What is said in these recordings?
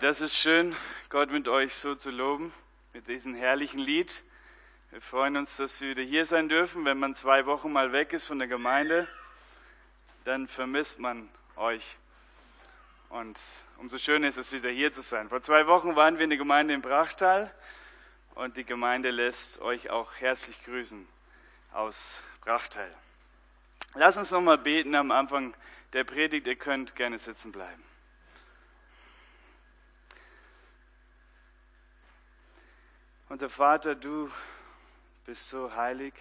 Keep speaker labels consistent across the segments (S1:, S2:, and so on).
S1: Das ist schön, Gott mit euch so zu loben, mit diesem herrlichen Lied. Wir freuen uns, dass wir wieder hier sein dürfen. Wenn man zwei Wochen mal weg ist von der Gemeinde, dann vermisst man euch. Und umso schöner ist es, wieder hier zu sein. Vor zwei Wochen waren wir in der Gemeinde im Brachtal und die Gemeinde lässt euch auch herzlich grüßen aus Brachtal. Lass uns nochmal beten am Anfang der Predigt. Ihr könnt gerne sitzen bleiben. Unser Vater, du bist so heilig,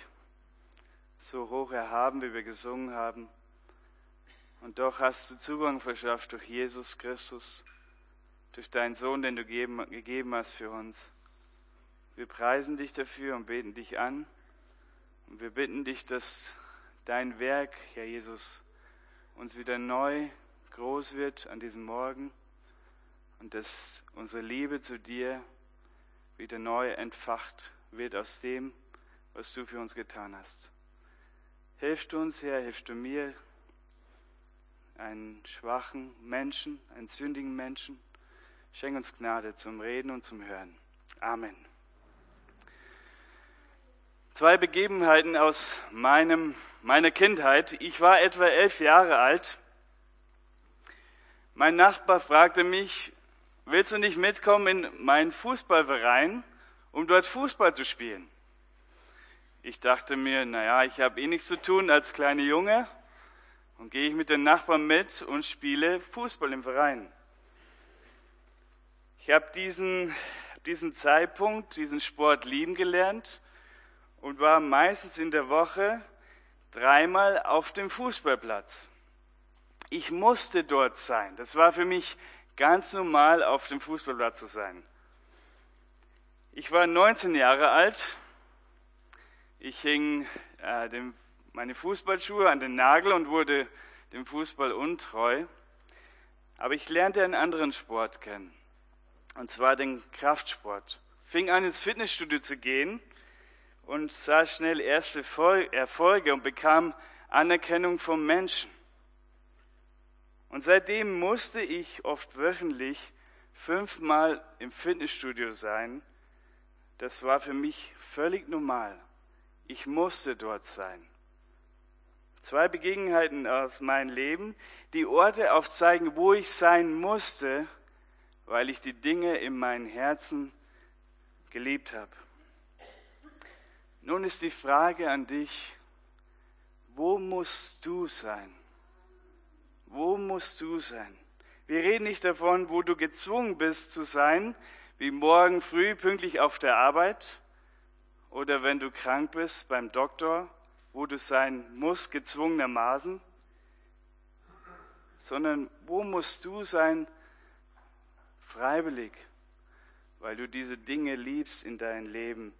S1: so hoch erhaben, wie wir gesungen haben. Und doch hast du Zugang verschafft durch Jesus Christus, durch deinen Sohn, den du gegeben hast für uns. Wir preisen dich dafür und beten dich an. Und wir bitten dich, dass dein Werk, Herr Jesus, uns wieder neu groß wird an diesem Morgen und dass unsere Liebe zu dir wieder neu entfacht wird aus dem, was du für uns getan hast. Hilf uns, Herr, hilf du mir, einen schwachen Menschen, einen sündigen Menschen. Schenk uns Gnade zum Reden und zum Hören. Amen. Zwei Begebenheiten aus meinem, meiner Kindheit. Ich war etwa elf Jahre alt. Mein Nachbar fragte mich, willst du nicht mitkommen in meinen Fußballverein, um dort Fußball zu spielen? Ich dachte mir, naja, ich habe eh nichts zu tun als kleiner Junge und gehe ich mit den Nachbarn mit und spiele Fußball im Verein. Ich habe diesen, diesen Zeitpunkt, diesen Sport lieben gelernt und war meistens in der Woche dreimal auf dem Fußballplatz. Ich musste dort sein. Das war für mich ganz normal auf dem Fußballplatz zu sein. Ich war 19 Jahre alt. Ich hing äh, dem, meine Fußballschuhe an den Nagel und wurde dem Fußball untreu. Aber ich lernte einen anderen Sport kennen. Und zwar den Kraftsport. Fing an ins Fitnessstudio zu gehen und sah schnell erste Erfolge und bekam Anerkennung vom Menschen. Und seitdem musste ich oft wöchentlich fünfmal im Fitnessstudio sein. Das war für mich völlig normal. Ich musste dort sein. Zwei Begebenheiten aus meinem Leben, die Orte aufzeigen, wo ich sein musste, weil ich die Dinge in meinem Herzen geliebt habe. Nun ist die Frage an dich, wo musst du sein? Wo musst du sein? Wir reden nicht davon, wo du gezwungen bist zu sein, wie morgen früh pünktlich auf der Arbeit oder wenn du krank bist beim Doktor, wo du sein musst, gezwungenermaßen, sondern wo musst du sein, freiwillig, weil du diese Dinge liebst in deinem Leben,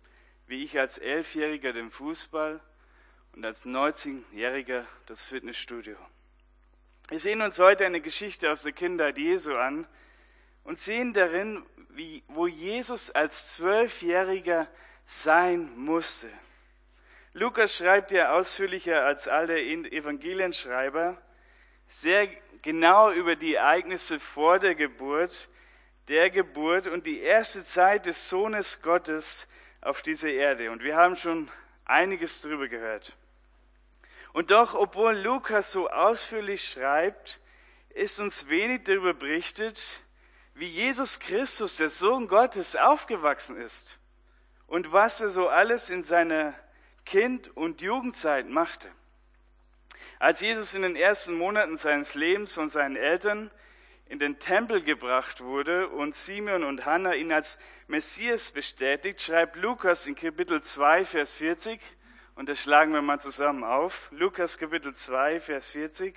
S1: wie ich als Elfjähriger den Fußball und als 19-Jähriger das Fitnessstudio. Wir sehen uns heute eine Geschichte aus der Kindheit Jesu an und sehen darin, wie, wo Jesus als Zwölfjähriger sein musste. Lukas schreibt ja ausführlicher als alle Evangelienschreiber sehr genau über die Ereignisse vor der Geburt, der Geburt und die erste Zeit des Sohnes Gottes auf dieser Erde. Und wir haben schon einiges darüber gehört. Und doch, obwohl Lukas so ausführlich schreibt, ist uns wenig darüber berichtet, wie Jesus Christus, der Sohn Gottes, aufgewachsen ist und was er so alles in seiner Kind- und Jugendzeit machte. Als Jesus in den ersten Monaten seines Lebens von seinen Eltern in den Tempel gebracht wurde und Simeon und Hannah ihn als Messias bestätigt, schreibt Lukas in Kapitel 2, Vers 40, und das schlagen wir mal zusammen auf. Lukas Kapitel 2, Vers 40.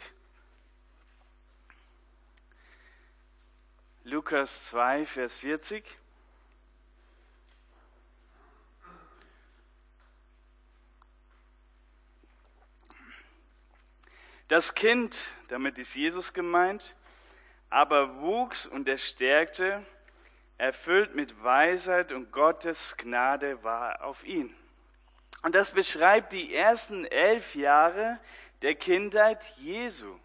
S1: Lukas 2, Vers 40. Das Kind, damit ist Jesus gemeint, aber wuchs und er stärkte, erfüllt mit Weisheit und Gottes Gnade war auf ihn. Und das beschreibt die ersten elf Jahre der Kindheit Jesu.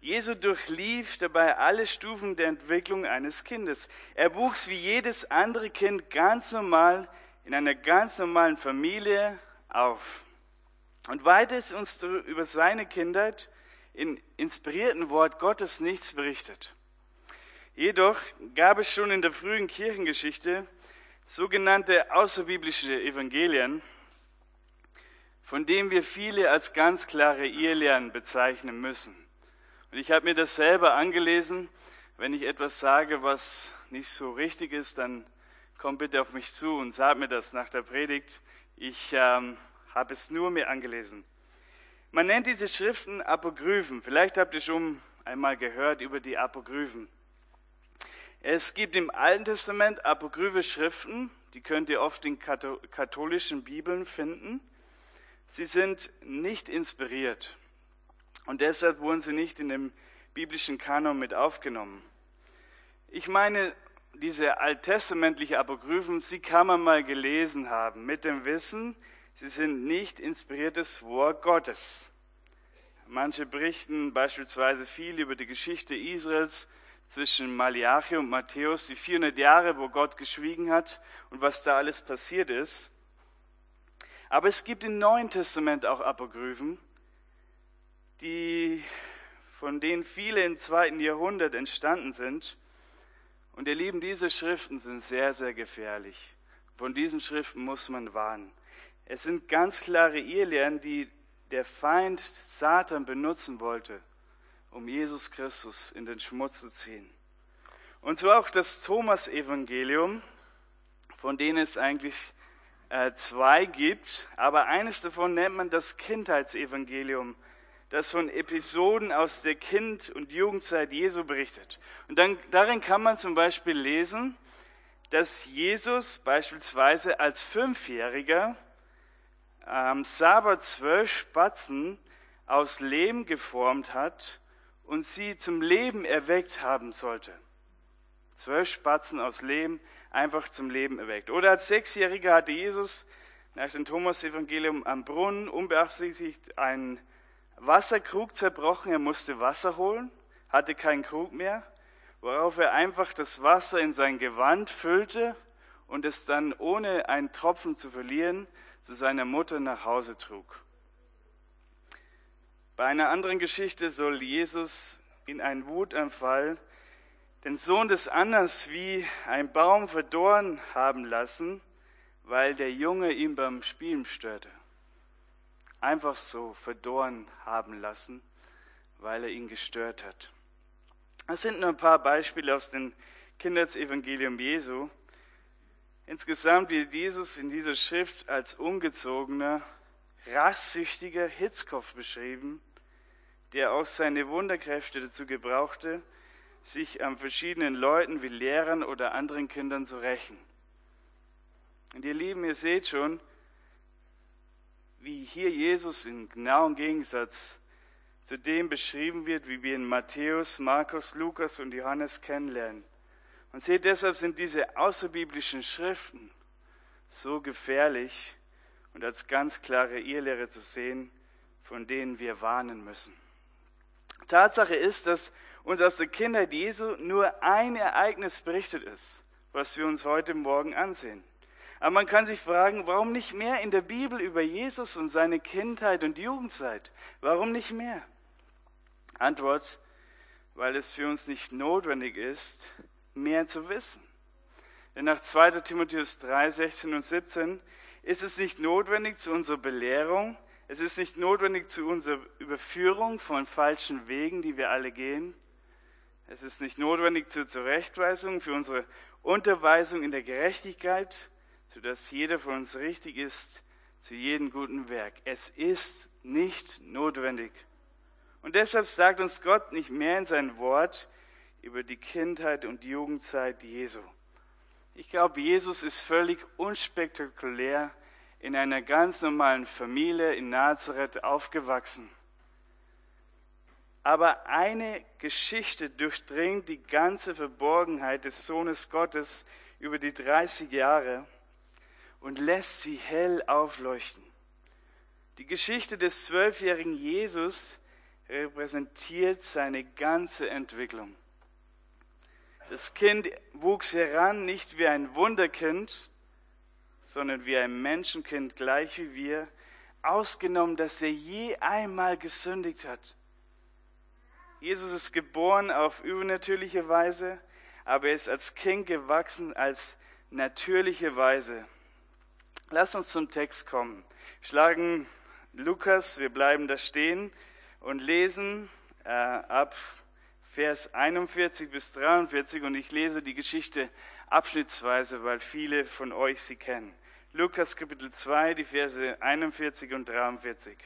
S1: Jesu durchlief dabei alle Stufen der Entwicklung eines Kindes. Er wuchs wie jedes andere Kind ganz normal in einer ganz normalen Familie auf. Und weiter ist uns über seine Kindheit in inspirierten Wort Gottes nichts berichtet. Jedoch gab es schon in der frühen Kirchengeschichte sogenannte außerbiblische Evangelien, von denen wir viele als ganz klare Irrlehren bezeichnen müssen. Und ich habe mir das selber angelesen. Wenn ich etwas sage, was nicht so richtig ist, dann komm bitte auf mich zu und sag mir das nach der Predigt. Ich ähm, habe es nur mir angelesen. Man nennt diese Schriften Apokryphen. Vielleicht habt ihr schon einmal gehört über die Apokryphen. Es gibt im Alten Testament apokryphe Schriften, die könnt ihr oft in katholischen Bibeln finden. Sie sind nicht inspiriert und deshalb wurden sie nicht in dem biblischen Kanon mit aufgenommen. Ich meine, diese alttestamentliche Apokryphen, sie kann man mal gelesen haben, mit dem Wissen, sie sind nicht inspiriertes Wort Gottes. Manche berichten beispielsweise viel über die Geschichte Israels zwischen Malachi und Matthäus, die 400 Jahre, wo Gott geschwiegen hat und was da alles passiert ist. Aber es gibt im Neuen Testament auch Apokryphen, die, von denen viele im zweiten Jahrhundert entstanden sind. Und ihr Lieben, diese Schriften sind sehr, sehr gefährlich. Von diesen Schriften muss man warnen. Es sind ganz klare Irrlehren, die der Feind Satan benutzen wollte, um Jesus Christus in den Schmutz zu ziehen. Und so auch das Thomas-Evangelium, von denen es eigentlich zwei gibt, aber eines davon nennt man das Kindheitsevangelium, das von Episoden aus der Kind- und Jugendzeit Jesu berichtet. Und dann, darin kann man zum Beispiel lesen, dass Jesus beispielsweise als Fünfjähriger am Sabbat zwölf Spatzen aus Lehm geformt hat und sie zum Leben erweckt haben sollte. Zwölf Spatzen aus Lehm einfach zum Leben erweckt. Oder als Sechsjähriger hatte Jesus nach dem Thomas-Evangelium am Brunnen unbeabsichtigt einen Wasserkrug zerbrochen. Er musste Wasser holen, hatte keinen Krug mehr, worauf er einfach das Wasser in sein Gewand füllte und es dann ohne einen Tropfen zu verlieren zu seiner Mutter nach Hause trug. Bei einer anderen Geschichte soll Jesus in einen Wutanfall den Sohn des Annas wie ein Baum verdorren haben lassen, weil der Junge ihn beim Spielen störte. Einfach so verdorren haben lassen, weil er ihn gestört hat. Das sind nur ein paar Beispiele aus dem Kindheitsevangelium Jesu. Insgesamt wird Jesus in dieser Schrift als ungezogener, rastsüchtiger Hitzkopf beschrieben, der auch seine Wunderkräfte dazu gebrauchte, sich an verschiedenen Leuten wie Lehrern oder anderen Kindern zu rächen. Und ihr Lieben, ihr seht schon, wie hier Jesus in genauem Gegensatz zu dem beschrieben wird, wie wir in Matthäus, Markus, Lukas und Johannes kennenlernen. Und seht, deshalb sind diese außerbiblischen Schriften so gefährlich und als ganz klare Irrlehre zu sehen, von denen wir warnen müssen. Tatsache ist, dass uns aus der Kindheit Jesu nur ein Ereignis berichtet ist, was wir uns heute Morgen ansehen. Aber man kann sich fragen, warum nicht mehr in der Bibel über Jesus und seine Kindheit und Jugendzeit? Warum nicht mehr? Antwort, weil es für uns nicht notwendig ist, mehr zu wissen. Denn nach 2. Timotheus 3, 16 und 17 ist es nicht notwendig zu unserer Belehrung, es ist nicht notwendig zu unserer Überführung von falschen Wegen, die wir alle gehen. Es ist nicht notwendig zur Zurechtweisung, für unsere Unterweisung in der Gerechtigkeit, sodass jeder von uns richtig ist zu jedem guten Werk. Es ist nicht notwendig. Und deshalb sagt uns Gott nicht mehr in sein Wort, über die Kindheit und Jugendzeit Jesu. Ich glaube, Jesus ist völlig unspektakulär in einer ganz normalen Familie in Nazareth aufgewachsen. Aber eine Geschichte durchdringt die ganze Verborgenheit des Sohnes Gottes über die 30 Jahre und lässt sie hell aufleuchten. Die Geschichte des zwölfjährigen Jesus repräsentiert seine ganze Entwicklung. Das Kind wuchs heran nicht wie ein Wunderkind, sondern wie ein Menschenkind, gleich wie wir, ausgenommen, dass er je einmal gesündigt hat. Jesus ist geboren auf übernatürliche Weise, aber er ist als Kind gewachsen als natürliche Weise. Lass uns zum Text kommen. Schlagen Lukas, wir bleiben da stehen und lesen äh, ab Vers 41 bis 43 und ich lese die Geschichte abschnittsweise, weil viele von euch sie kennen. Lukas Kapitel 2, die Verse 41 und 43.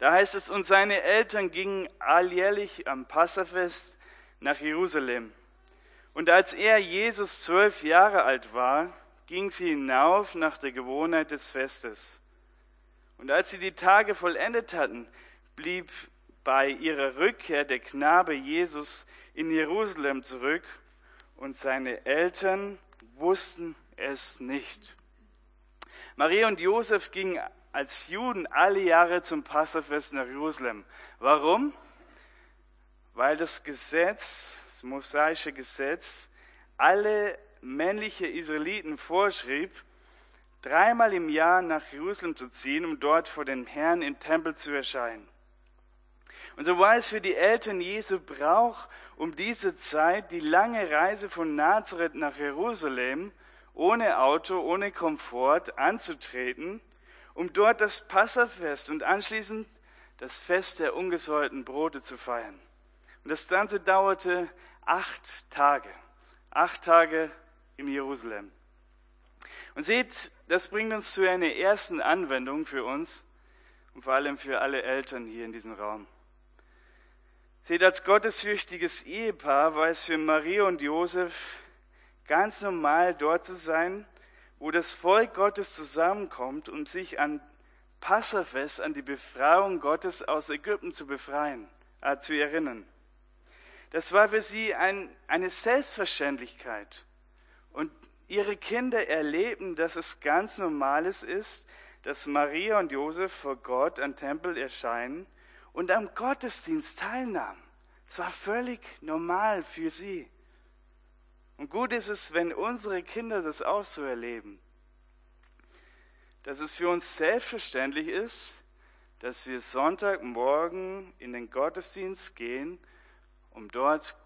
S1: Da heißt es, und seine Eltern gingen alljährlich am Passafest nach Jerusalem. Und als er, Jesus, zwölf Jahre alt war, ging sie hinauf nach der Gewohnheit des Festes. Und als sie die Tage vollendet hatten, blieb bei ihrer Rückkehr der Knabe Jesus in Jerusalem zurück und seine Eltern wussten es nicht. Maria und Josef gingen als Juden alle Jahre zum Passafest nach Jerusalem. Warum? Weil das Gesetz, das mosaische Gesetz, alle männliche Israeliten vorschrieb, dreimal im Jahr nach Jerusalem zu ziehen, um dort vor dem Herrn im Tempel zu erscheinen. Und so war es für die Eltern Jesu Brauch, um diese Zeit die lange Reise von Nazareth nach Jerusalem ohne Auto, ohne Komfort anzutreten um dort das Passafest und anschließend das Fest der ungesäuerten Brote zu feiern. Und das Ganze dauerte acht Tage. Acht Tage in Jerusalem. Und seht, das bringt uns zu einer ersten Anwendung für uns und vor allem für alle Eltern hier in diesem Raum. Seht, als gottesfürchtiges Ehepaar war es für Maria und Josef ganz normal, dort zu sein wo das Volk Gottes zusammenkommt, um sich an Passafest, an die Befreiung Gottes aus Ägypten zu befreien, äh, zu erinnern. Das war für sie ein, eine Selbstverständlichkeit. Und ihre Kinder erleben, dass es ganz Normales ist, dass Maria und Josef vor Gott am Tempel erscheinen und am Gottesdienst teilnahmen. Es war völlig normal für sie. Und gut ist es, wenn unsere Kinder das auch so erleben. Dass es für uns selbstverständlich ist, dass wir Sonntagmorgen in den Gottesdienst gehen, um dort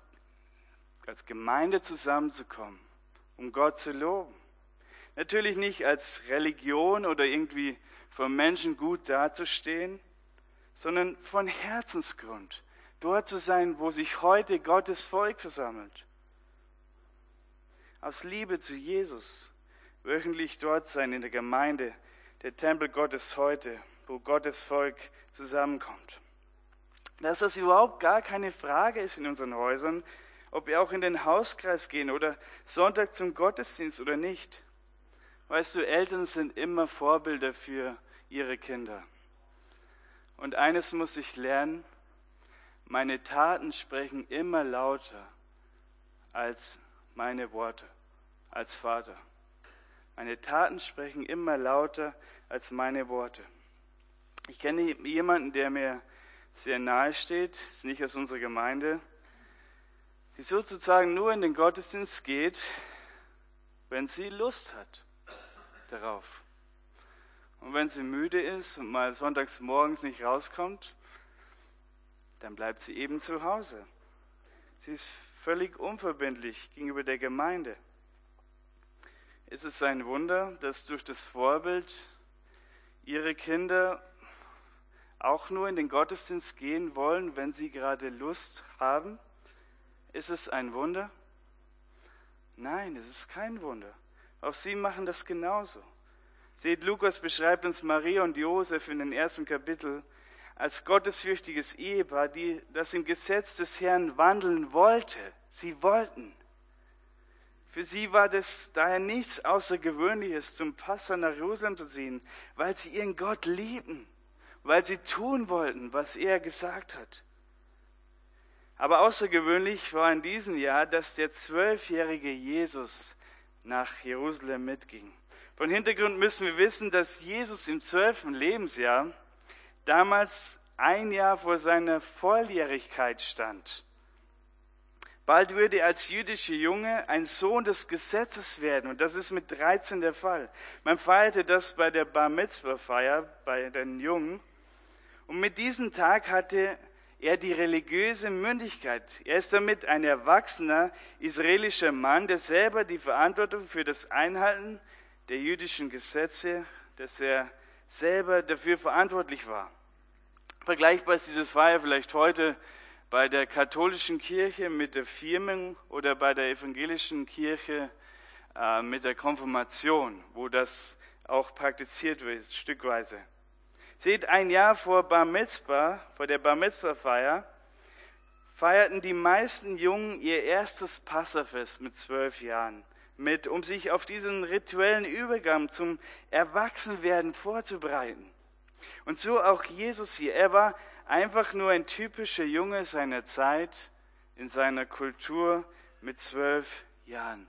S1: als Gemeinde zusammenzukommen, um Gott zu loben. Natürlich nicht als Religion oder irgendwie vom Menschen gut dazustehen, sondern von Herzensgrund, dort zu sein, wo sich heute Gottes Volk versammelt aus Liebe zu Jesus wöchentlich dort sein in der Gemeinde, der Tempel Gottes heute, wo Gottes Volk zusammenkommt. Dass das überhaupt gar keine Frage ist in unseren Häusern, ob wir auch in den Hauskreis gehen oder Sonntag zum Gottesdienst oder nicht. Weißt du, Eltern sind immer Vorbilder für ihre Kinder. Und eines muss ich lernen, meine Taten sprechen immer lauter als meine Worte als Vater. Meine Taten sprechen immer lauter als meine Worte. Ich kenne jemanden, der mir sehr nahe steht, ist nicht aus unserer Gemeinde, die sozusagen nur in den Gottesdienst geht, wenn sie Lust hat darauf. Und wenn sie müde ist und mal sonntags morgens nicht rauskommt, dann bleibt sie eben zu Hause. Sie ist völlig unverbindlich gegenüber der Gemeinde. Ist es ein Wunder, dass durch das Vorbild ihre Kinder auch nur in den Gottesdienst gehen wollen, wenn sie gerade Lust haben? Ist es ein Wunder? Nein, es ist kein Wunder. Auch sie machen das genauso. Seht, Lukas beschreibt uns Maria und Josef in den ersten Kapitel als gottesfürchtiges Ehepaar, die das im Gesetz des Herrn wandeln wollte. Sie wollten. Für sie war das daher nichts Außergewöhnliches, zum Passer nach Jerusalem zu ziehen, weil sie ihren Gott lieben, weil sie tun wollten, was er gesagt hat. Aber außergewöhnlich war in diesem Jahr, dass der zwölfjährige Jesus nach Jerusalem mitging. Von Hintergrund müssen wir wissen, dass Jesus im zwölften Lebensjahr damals ein Jahr vor seiner Volljährigkeit stand. Bald würde er als jüdischer Junge ein Sohn des Gesetzes werden. Und das ist mit 13 der Fall. Man feierte das bei der Bar Mitzvah-Feier bei den Jungen. Und mit diesem Tag hatte er die religiöse Mündigkeit. Er ist damit ein erwachsener israelischer Mann, der selber die Verantwortung für das Einhalten der jüdischen Gesetze, dass er selber dafür verantwortlich war. Vergleichbar ist diese Feier vielleicht heute bei der katholischen Kirche mit der Firmung oder bei der evangelischen Kirche äh, mit der Konfirmation, wo das auch praktiziert wird, stückweise. Seht, ein Jahr vor Bar Mitzvah, vor der Bar Mitzvah-Feier, feierten die meisten Jungen ihr erstes Passafest mit zwölf Jahren, mit, um sich auf diesen rituellen Übergang zum Erwachsenwerden vorzubereiten. Und so auch Jesus hier. Er war einfach nur ein typischer Junge seiner Zeit in seiner Kultur mit zwölf Jahren.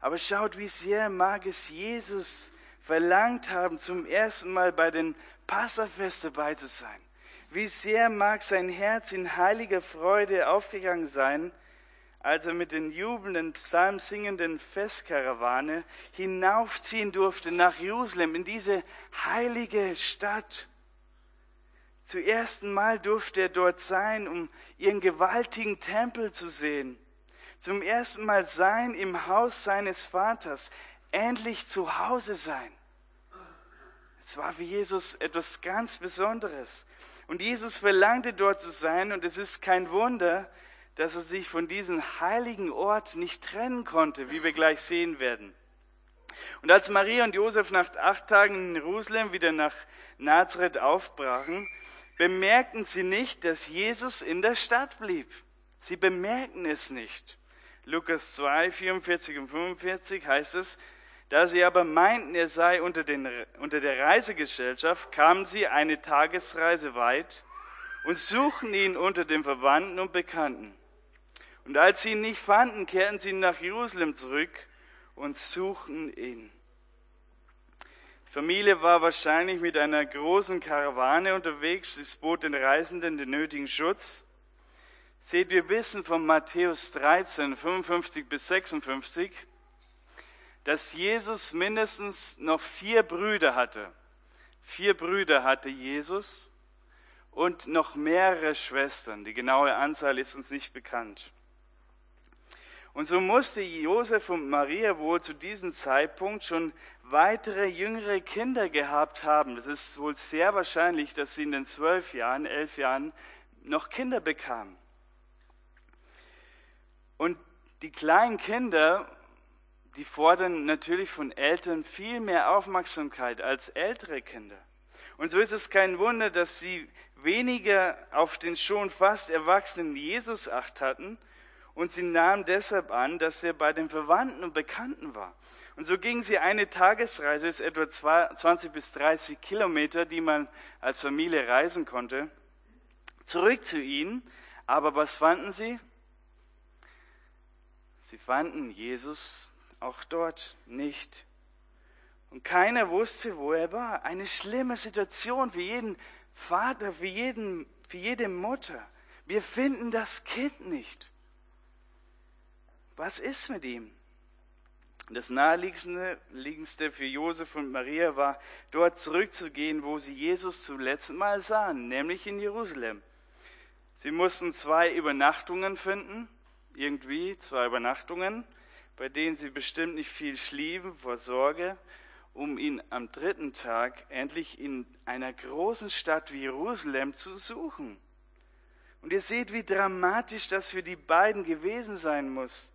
S1: Aber schaut, wie sehr mag es Jesus verlangt haben, zum ersten Mal bei den Passafest dabei zu sein. Wie sehr mag sein Herz in heiliger Freude aufgegangen sein, als er mit den jubelnden, psalmsingenden Festkarawane hinaufziehen durfte nach Jerusalem, in diese heilige Stadt. Zum ersten Mal durfte er dort sein, um ihren gewaltigen Tempel zu sehen. Zum ersten Mal sein im Haus seines Vaters endlich zu Hause sein. Es war für Jesus etwas ganz Besonderes. Und Jesus verlangte dort zu sein und es ist kein Wunder, dass er sich von diesem heiligen Ort nicht trennen konnte, wie wir gleich sehen werden. Und als Maria und Josef nach acht Tagen in Jerusalem wieder nach Nazareth aufbrachen, bemerkten sie nicht, dass Jesus in der Stadt blieb. Sie bemerkten es nicht. Lukas 2, 44 und 45 heißt es, da sie aber meinten, er sei unter, den, unter der Reisegesellschaft, kamen sie eine Tagesreise weit und suchten ihn unter den Verwandten und Bekannten. Und als sie ihn nicht fanden, kehrten sie nach Jerusalem zurück und suchten ihn. Die Familie war wahrscheinlich mit einer großen Karawane unterwegs. Sie bot den Reisenden den nötigen Schutz. Seht, wir wissen von Matthäus 13, 55 bis 56, dass Jesus mindestens noch vier Brüder hatte. Vier Brüder hatte Jesus und noch mehrere Schwestern. Die genaue Anzahl ist uns nicht bekannt. Und so musste Josef und Maria wohl zu diesem Zeitpunkt schon weitere jüngere Kinder gehabt haben. Das ist wohl sehr wahrscheinlich, dass sie in den zwölf Jahren, elf Jahren noch Kinder bekamen. Und die kleinen Kinder die fordern natürlich von Eltern viel mehr Aufmerksamkeit als ältere Kinder. Und so ist es kein Wunder, dass sie weniger auf den schon fast erwachsenen Jesus acht hatten und sie nahmen deshalb an, dass er bei den Verwandten und Bekannten war. Und so gingen sie eine Tagesreise, ist etwa 20 bis 30 Kilometer, die man als Familie reisen konnte, zurück zu ihnen. Aber was fanden sie? Sie fanden Jesus auch dort nicht. Und keiner wusste, wo er war. Eine schlimme Situation für jeden Vater, für, jeden, für jede Mutter. Wir finden das Kind nicht. Was ist mit ihm? Das naheliegendste für Josef und Maria war, dort zurückzugehen, wo sie Jesus zum letzten Mal sahen, nämlich in Jerusalem. Sie mussten zwei Übernachtungen finden, irgendwie zwei Übernachtungen bei denen sie bestimmt nicht viel schliefen vor Sorge, um ihn am dritten Tag endlich in einer großen Stadt wie Jerusalem zu suchen. Und ihr seht, wie dramatisch das für die beiden gewesen sein muss.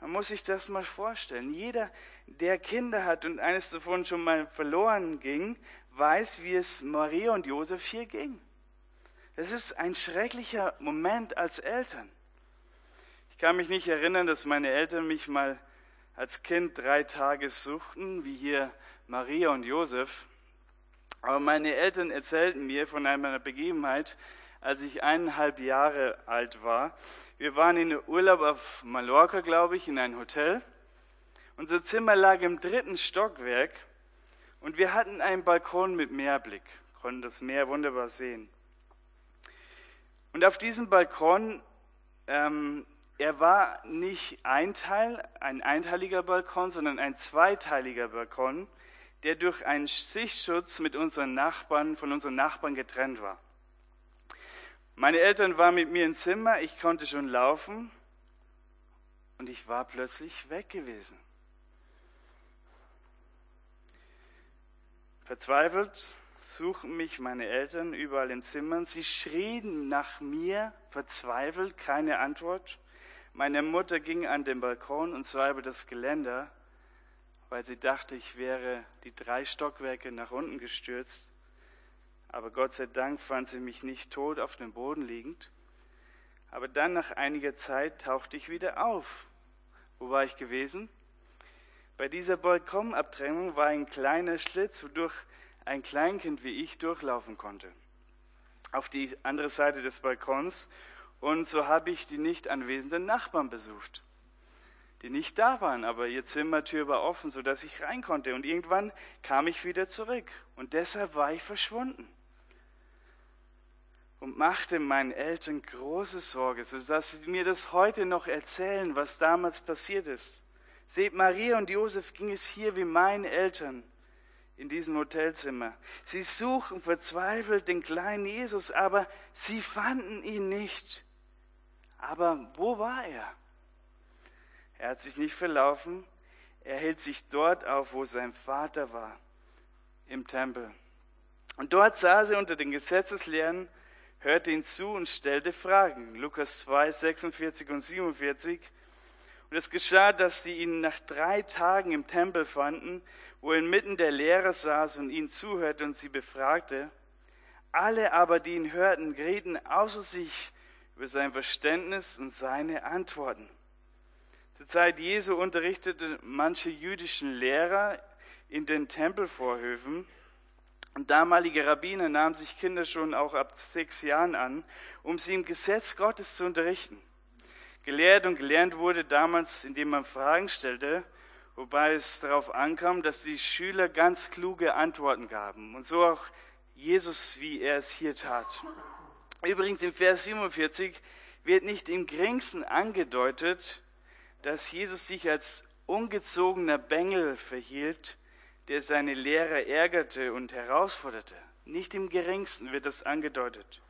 S1: Man muss sich das mal vorstellen. Jeder, der Kinder hat und eines davon schon mal verloren ging, weiß, wie es Maria und Josef hier ging. Es ist ein schrecklicher Moment als Eltern. Ich kann mich nicht erinnern, dass meine Eltern mich mal als Kind drei Tage suchten, wie hier Maria und Josef. Aber meine Eltern erzählten mir von einer Begebenheit, als ich eineinhalb Jahre alt war. Wir waren in Urlaub auf Mallorca, glaube ich, in ein Hotel. Unser Zimmer lag im dritten Stockwerk und wir hatten einen Balkon mit Meerblick, konnten das Meer wunderbar sehen. Und auf diesem Balkon, ähm, er war nicht ein Teil, ein einteiliger Balkon, sondern ein zweiteiliger Balkon, der durch einen Sichtschutz mit unseren Nachbarn, von unseren Nachbarn getrennt war. Meine Eltern waren mit mir im Zimmer, ich konnte schon laufen und ich war plötzlich weg gewesen. Verzweifelt suchten mich meine Eltern überall in Zimmern. Sie schrien nach mir, verzweifelt, keine Antwort. Meine Mutter ging an den Balkon und zwar über das Geländer, weil sie dachte, ich wäre die drei Stockwerke nach unten gestürzt. Aber Gott sei Dank fand sie mich nicht tot auf dem Boden liegend. Aber dann nach einiger Zeit tauchte ich wieder auf. Wo war ich gewesen? Bei dieser Balkonabtrennung war ein kleiner Schlitz, wodurch ein Kleinkind wie ich durchlaufen konnte. Auf die andere Seite des Balkons. Und so habe ich die nicht anwesenden Nachbarn besucht, die nicht da waren, aber ihr Zimmertür war offen, sodass ich rein konnte. Und irgendwann kam ich wieder zurück. Und deshalb war ich verschwunden und machte meinen Eltern große Sorge, sodass sie mir das heute noch erzählen, was damals passiert ist. Seht, Maria und Josef ging es hier wie meinen Eltern in diesem Hotelzimmer. Sie suchen verzweifelt den kleinen Jesus, aber sie fanden ihn nicht. Aber wo war er? Er hat sich nicht verlaufen, er hält sich dort auf, wo sein Vater war, im Tempel. Und dort saß er unter den Gesetzeslehren hörte ihn zu und stellte Fragen. Lukas 2, 46 und 47. Und es geschah, dass sie ihn nach drei Tagen im Tempel fanden, wo er inmitten der Lehrer saß und ihnen zuhörte und sie befragte. Alle aber, die ihn hörten, gerieten außer sich über sein Verständnis und seine Antworten. Zur Zeit Jesu unterrichtete manche jüdischen Lehrer in den Tempelvorhöfen und damalige Rabbiner nahmen sich Kinder schon auch ab sechs Jahren an, um sie im Gesetz Gottes zu unterrichten. Gelehrt und gelernt wurde damals, indem man Fragen stellte, wobei es darauf ankam, dass die Schüler ganz kluge Antworten gaben. Und so auch Jesus, wie er es hier tat. Übrigens im Vers 47 wird nicht im geringsten angedeutet, dass Jesus sich als ungezogener Bengel verhielt, der seine Lehrer ärgerte und herausforderte. Nicht im geringsten wird das angedeutet.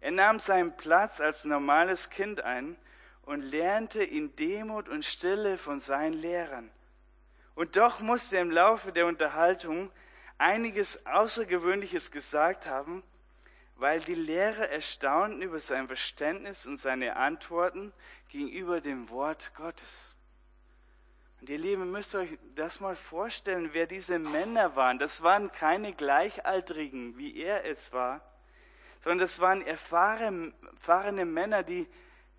S1: Er nahm seinen Platz als normales Kind ein und lernte in Demut und Stille von seinen Lehrern. Und doch musste er im Laufe der Unterhaltung einiges Außergewöhnliches gesagt haben, weil die Lehrer erstaunten über sein Verständnis und seine Antworten gegenüber dem Wort Gottes. Und ihr Lieben, müsst euch das mal vorstellen, wer diese Männer waren. Das waren keine Gleichaltrigen, wie er es war, sondern das waren erfahrene, erfahrene Männer, die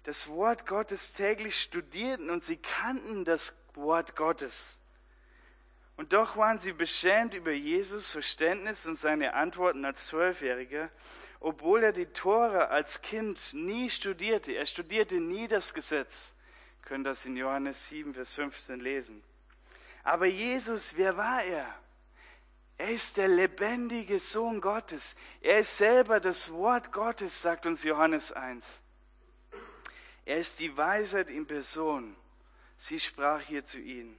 S1: das Wort Gottes täglich studierten und sie kannten das Wort Gottes. Und doch waren sie beschämt über Jesus Verständnis und seine Antworten als Zwölfjähriger, obwohl er die Tore als Kind nie studierte. Er studierte nie das Gesetz können das in Johannes 7, Vers 15 lesen. Aber Jesus, wer war er? Er ist der lebendige Sohn Gottes. Er ist selber das Wort Gottes, sagt uns Johannes 1. Er ist die Weisheit in Person. Sie sprach hier zu ihnen.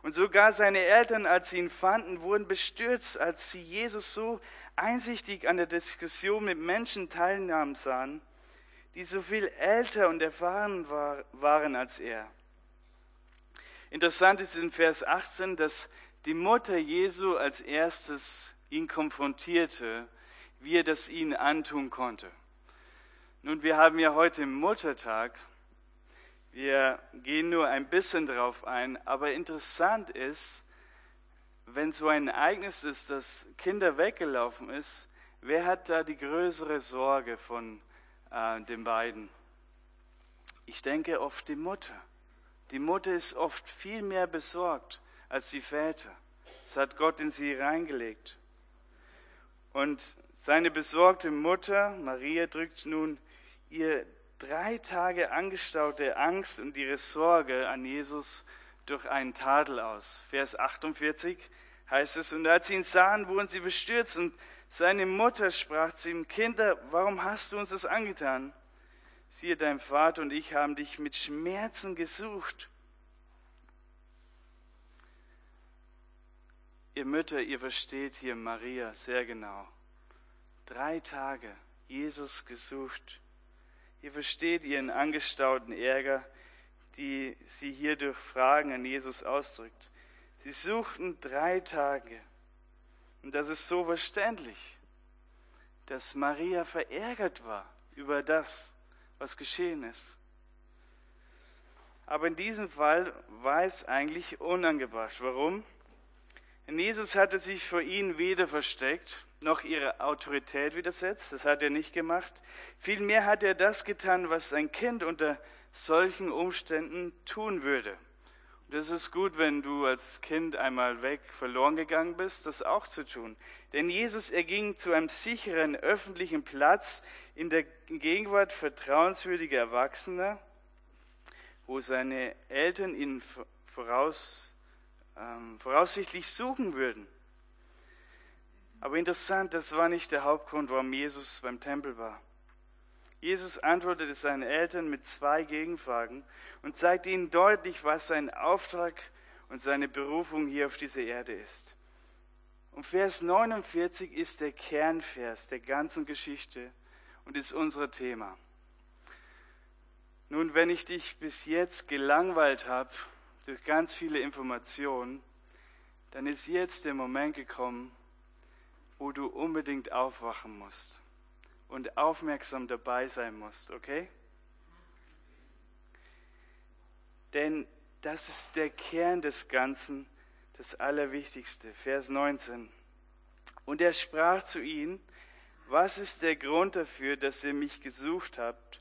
S1: Und sogar seine Eltern, als sie ihn fanden, wurden bestürzt, als sie Jesus so einsichtig an der Diskussion mit Menschen teilnahmen sahen die so viel älter und erfahren war, waren als er. Interessant ist in Vers 18, dass die Mutter Jesu als erstes ihn konfrontierte, wie er das ihnen antun konnte. Nun, wir haben ja heute Muttertag. Wir gehen nur ein bisschen drauf ein, aber interessant ist, wenn so ein Ereignis ist, dass Kinder weggelaufen ist, wer hat da die größere Sorge von äh, den beiden. Ich denke oft die Mutter. Die Mutter ist oft viel mehr besorgt als die Väter. Das hat Gott in sie reingelegt. Und seine besorgte Mutter, Maria, drückt nun ihr drei Tage angestaute Angst und ihre Sorge an Jesus durch einen Tadel aus. Vers 48 heißt es, und als sie ihn sahen, wurden sie bestürzt und Seine Mutter sprach zu ihm, Kinder, warum hast du uns das angetan? Siehe, dein Vater und ich haben dich mit Schmerzen gesucht. Ihr Mütter, ihr versteht hier Maria sehr genau. Drei Tage Jesus gesucht. Ihr versteht ihren angestauten Ärger, die sie hier durch Fragen an Jesus ausdrückt. Sie suchten drei Tage. Und das ist so verständlich, dass Maria verärgert war über das, was geschehen ist. Aber in diesem Fall war es eigentlich unangebracht. Warum? Denn Jesus hatte sich vor ihnen weder versteckt, noch ihre Autorität widersetzt. Das hat er nicht gemacht. Vielmehr hat er das getan, was ein Kind unter solchen Umständen tun würde. Es ist gut, wenn du als Kind einmal weg verloren gegangen bist, das auch zu tun. Denn Jesus, er ging zu einem sicheren öffentlichen Platz in der Gegenwart vertrauenswürdiger Erwachsener, wo seine Eltern ihn voraus, ähm, voraussichtlich suchen würden. Aber interessant, das war nicht der Hauptgrund, warum Jesus beim Tempel war. Jesus antwortete seinen Eltern mit zwei Gegenfragen und zeigte ihnen deutlich, was sein Auftrag und seine Berufung hier auf dieser Erde ist. Und Vers 49 ist der Kernvers der ganzen Geschichte und ist unser Thema. Nun, wenn ich dich bis jetzt gelangweilt habe durch ganz viele Informationen, dann ist jetzt der Moment gekommen, wo du unbedingt aufwachen musst und aufmerksam dabei sein musst, okay? Denn das ist der Kern des Ganzen, das Allerwichtigste. Vers 19. Und er sprach zu ihnen, was ist der Grund dafür, dass ihr mich gesucht habt?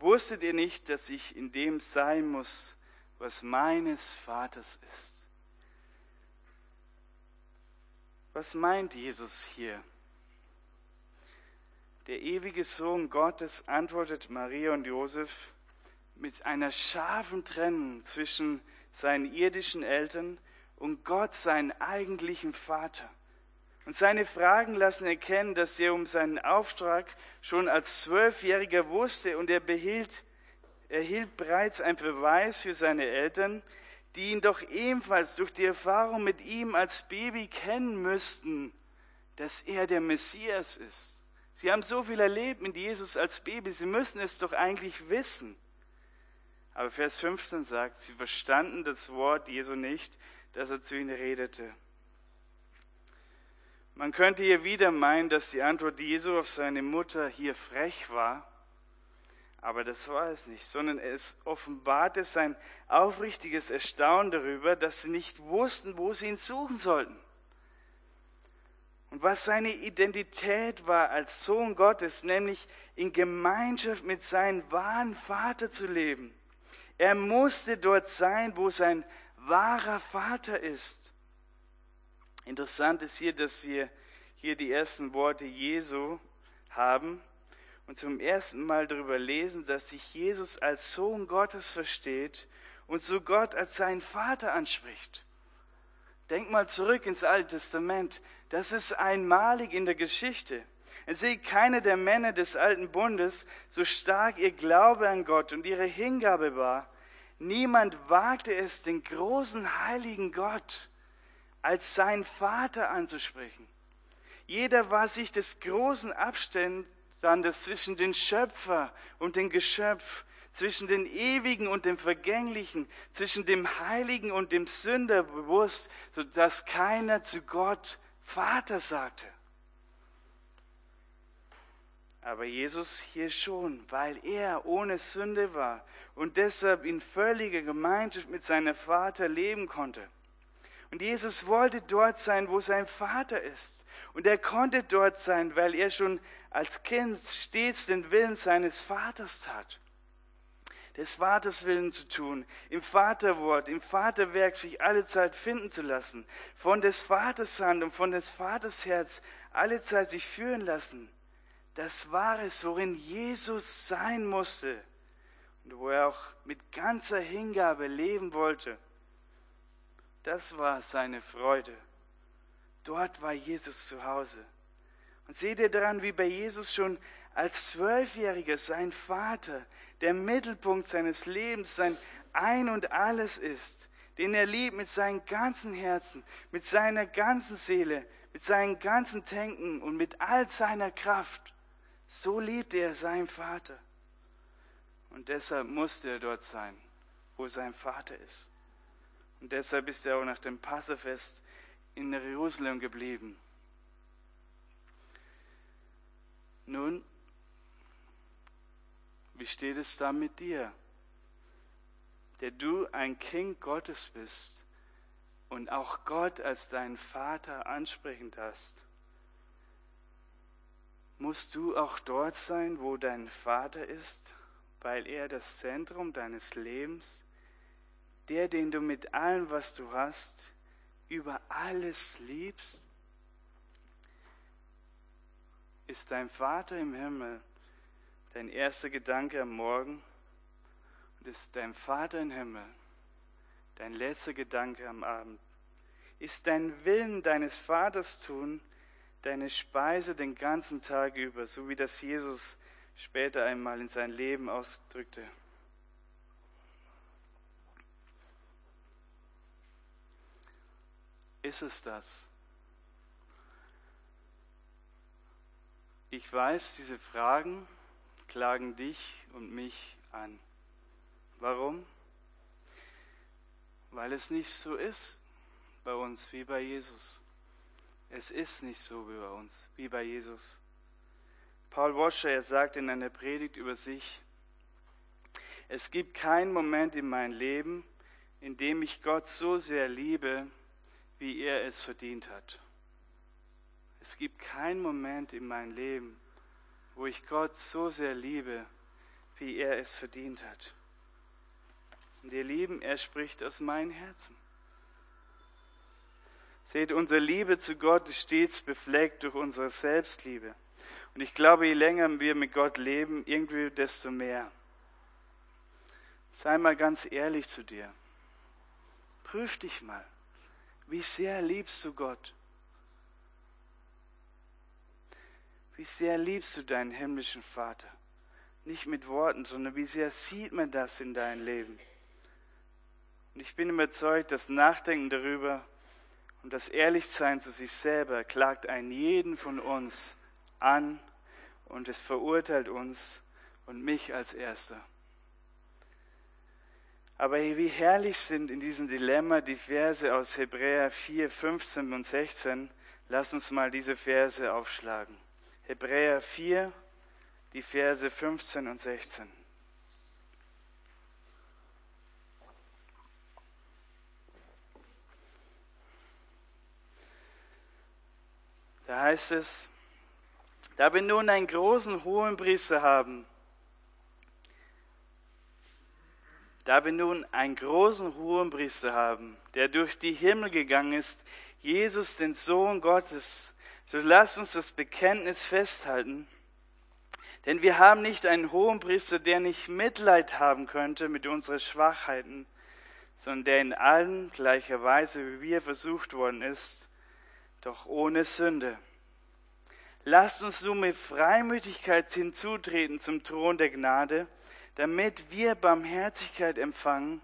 S1: Wusstet ihr nicht, dass ich in dem sein muss, was meines Vaters ist? Was meint Jesus hier? Der ewige Sohn Gottes antwortet Maria und Josef mit einer scharfen Trennung zwischen seinen irdischen Eltern und Gott, seinen eigentlichen Vater. Und seine Fragen lassen erkennen, dass er um seinen Auftrag schon als Zwölfjähriger wusste und er behielt, erhielt bereits einen Beweis für seine Eltern, die ihn doch ebenfalls durch die Erfahrung mit ihm als Baby kennen müssten, dass er der Messias ist. Sie haben so viel erlebt mit Jesus als Baby, sie müssen es doch eigentlich wissen. Aber Vers 15 sagt, sie verstanden das Wort Jesu nicht, das er zu ihnen redete. Man könnte hier wieder meinen, dass die Antwort Jesu auf seine Mutter hier frech war, aber das war es nicht, sondern es offenbarte sein aufrichtiges Erstaunen darüber, dass sie nicht wussten, wo sie ihn suchen sollten und was seine Identität war als Sohn Gottes, nämlich in Gemeinschaft mit seinem wahren Vater zu leben. Er musste dort sein, wo sein wahrer Vater ist. Interessant ist hier, dass wir hier die ersten Worte Jesu haben und zum ersten Mal darüber lesen, dass sich Jesus als Sohn Gottes versteht und so Gott als seinen Vater anspricht. Denk mal zurück ins Alte Testament. Das ist einmalig in der Geschichte. Sehe keiner der Männer des alten Bundes, so stark ihr Glaube an Gott und ihre Hingabe war. Niemand wagte es, den großen heiligen Gott als sein Vater anzusprechen. Jeder war sich des großen Abstandes zwischen den Schöpfer und dem Geschöpf zwischen den Ewigen und dem Vergänglichen, zwischen dem Heiligen und dem Sünder bewusst, sodass keiner zu Gott Vater sagte. Aber Jesus hier schon, weil er ohne Sünde war und deshalb in völliger Gemeinschaft mit seinem Vater leben konnte. Und Jesus wollte dort sein, wo sein Vater ist. Und er konnte dort sein, weil er schon als Kind stets den Willen seines Vaters tat des Vaters Willen zu tun, im Vaterwort, im Vaterwerk sich alle Zeit finden zu lassen, von des Vaters Hand und von des Vaters Herz alle Zeit sich führen lassen. Das war es, worin Jesus sein musste und wo er auch mit ganzer Hingabe leben wollte. Das war seine Freude. Dort war Jesus zu Hause. Und seht ihr daran, wie bei Jesus schon als Zwölfjähriger sein Vater der Mittelpunkt seines Lebens, sein Ein und alles ist, den er liebt mit seinem ganzen Herzen, mit seiner ganzen Seele, mit seinen ganzen Denken und mit all seiner Kraft. So liebt er seinen Vater. Und deshalb musste er dort sein, wo sein Vater ist. Und deshalb ist er auch nach dem Passafest in Jerusalem geblieben. Nun, wie steht es da mit dir, der du ein Kind Gottes bist und auch Gott als deinen Vater ansprechend hast? Musst du auch dort sein, wo dein Vater ist, weil er das Zentrum deines Lebens, der, den du mit allem, was du hast, über alles liebst? Ist dein Vater im Himmel dein erster Gedanke am Morgen? Und ist dein Vater im Himmel dein letzter Gedanke am Abend? Ist dein Willen deines Vaters tun deine Speise den ganzen Tag über, so wie das Jesus später einmal in sein Leben ausdrückte? Ist es das? Ich weiß, diese Fragen klagen dich und mich an. Warum? Weil es nicht so ist bei uns wie bei Jesus. Es ist nicht so wie bei uns, wie bei Jesus. Paul Washer, er sagt in einer Predigt über sich, es gibt keinen Moment in meinem Leben, in dem ich Gott so sehr liebe, wie er es verdient hat. Es gibt keinen Moment in meinem Leben, wo ich Gott so sehr liebe, wie er es verdient hat. Und ihr Lieben, er spricht aus meinem Herzen. Seht, unsere Liebe zu Gott ist stets befleckt durch unsere Selbstliebe. Und ich glaube, je länger wir mit Gott leben, irgendwie desto mehr. Sei mal ganz ehrlich zu dir. Prüf dich mal. Wie sehr liebst du Gott? Wie sehr liebst du deinen himmlischen Vater? Nicht mit Worten, sondern wie sehr sieht man das in deinem Leben? Und ich bin überzeugt, das Nachdenken darüber und das Ehrlichsein zu sich selber klagt einen jeden von uns an und es verurteilt uns und mich als Erster. Aber wie herrlich sind in diesem Dilemma die Verse aus Hebräer 4, 15 und 16. Lass uns mal diese Verse aufschlagen. Hebräer 4, die Verse 15 und 16. Da heißt es, da wir nun einen großen hohen Priester haben, da wir nun einen großen hohen Priester haben, der durch die Himmel gegangen ist, Jesus, den Sohn Gottes, so lasst uns das Bekenntnis festhalten. Denn wir haben nicht einen hohen Priester, der nicht Mitleid haben könnte mit unseren Schwachheiten, sondern der in allen gleicher Weise wie wir versucht worden ist, doch ohne Sünde. Lasst uns nun mit Freimütigkeit hinzutreten zum Thron der Gnade, damit wir Barmherzigkeit empfangen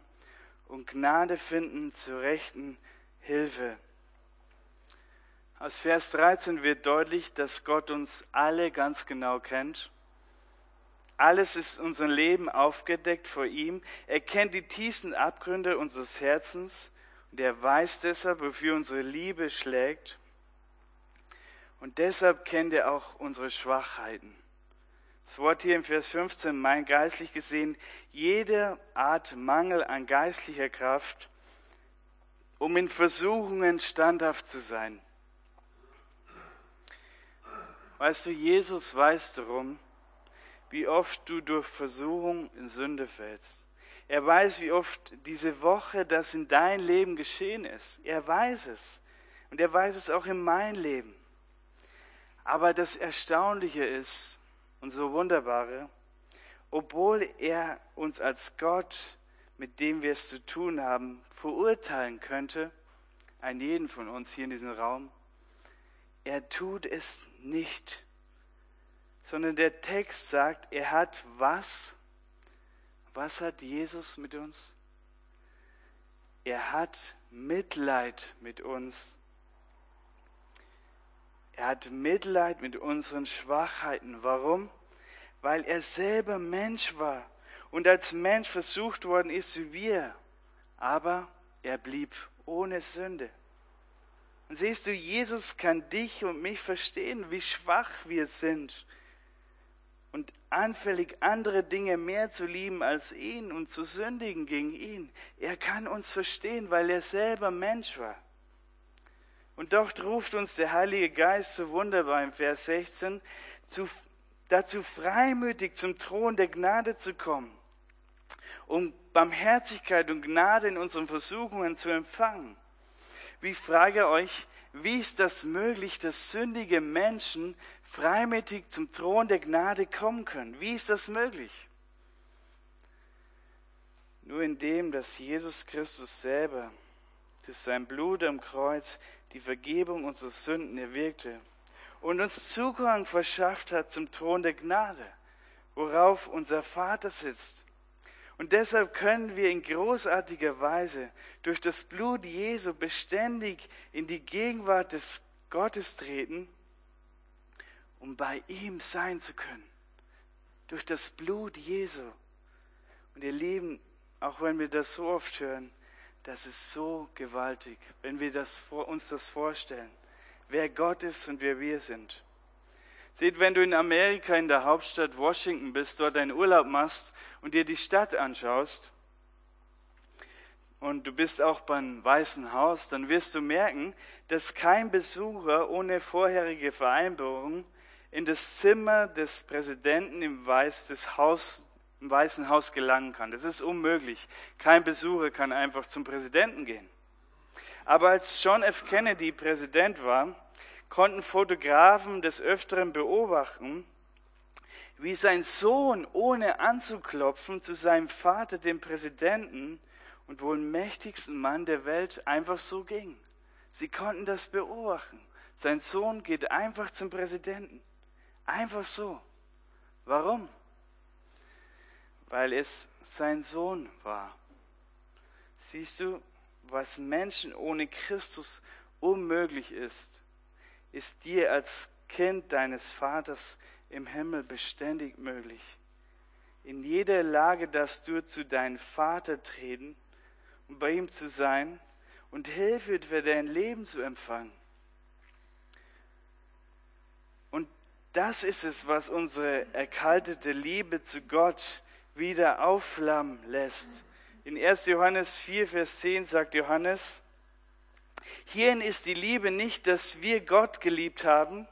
S1: und Gnade finden zur rechten Hilfe aus Vers 13 wird deutlich, dass Gott uns alle ganz genau kennt. Alles ist unser Leben aufgedeckt vor ihm. Er kennt die tiefsten Abgründe unseres Herzens und er weiß deshalb, wofür unsere Liebe schlägt. Und deshalb kennt er auch unsere Schwachheiten. Das Wort hier im Vers 15 meint geistlich gesehen jede Art Mangel an geistlicher Kraft, um in Versuchungen standhaft zu sein. Weißt du, Jesus weiß darum, wie oft du durch Versuchung in Sünde fällst. Er weiß, wie oft diese Woche das in dein Leben geschehen ist. Er weiß es. Und er weiß es auch in mein Leben. Aber das Erstaunliche ist und so Wunderbare, obwohl er uns als Gott, mit dem wir es zu tun haben, verurteilen könnte, einen jeden von uns hier in diesem Raum, er tut es nicht. Sondern der Text sagt, er hat was? Was hat Jesus mit uns? Er hat Mitleid mit uns. Er hat Mitleid mit unseren Schwachheiten. Warum? Weil er selber Mensch war und als Mensch versucht worden ist wie wir. Aber er blieb ohne Sünde. Und siehst du, Jesus kann dich und mich verstehen, wie schwach wir sind und anfällig andere Dinge mehr zu lieben als ihn und zu sündigen gegen ihn. Er kann uns verstehen, weil er selber Mensch war. Und doch ruft uns der Heilige Geist so wunderbar im Vers 16 zu, dazu freimütig zum Thron der Gnade zu kommen, um Barmherzigkeit und Gnade in unseren Versuchungen zu empfangen. Wie frage euch, wie ist das möglich, dass sündige Menschen freimütig zum Thron der Gnade kommen können? Wie ist das möglich? Nur indem, dass Jesus Christus selber durch sein Blut am Kreuz die Vergebung unserer Sünden erwirkte und uns Zugang verschafft hat zum Thron der Gnade, worauf unser Vater sitzt. Und deshalb können wir in großartiger Weise durch das Blut Jesu beständig in die Gegenwart des Gottes treten, um bei ihm sein zu können. Durch das Blut Jesu. Und ihr Lieben, auch wenn wir das so oft hören, das ist so gewaltig, wenn wir das, uns das vorstellen, wer Gott ist und wer wir sind. Seht, wenn du in Amerika in der Hauptstadt Washington bist, dort einen Urlaub machst und dir die Stadt anschaust, und du bist auch beim Weißen Haus, dann wirst du merken, dass kein Besucher ohne vorherige Vereinbarung in das Zimmer des Präsidenten im, Weiß, des Haus, im Weißen Haus gelangen kann. Das ist unmöglich. Kein Besucher kann einfach zum Präsidenten gehen. Aber als John F. Kennedy Präsident war, konnten Fotografen des Öfteren beobachten, wie sein Sohn ohne anzuklopfen zu seinem Vater, dem Präsidenten und wohl mächtigsten Mann der Welt, einfach so ging. Sie konnten das beobachten. Sein Sohn geht einfach zum Präsidenten. Einfach so. Warum? Weil es sein Sohn war. Siehst du, was Menschen ohne Christus unmöglich ist, ist dir als Kind deines Vaters im Himmel beständig möglich. In jeder Lage darfst du zu deinem Vater treten, um bei ihm zu sein und Hilfe für dein Leben zu empfangen. Und das ist es, was unsere erkaltete Liebe zu Gott wieder aufflammen lässt. In 1. Johannes 4, Vers 10 sagt Johannes, hierin ist die Liebe nicht, dass wir Gott geliebt haben,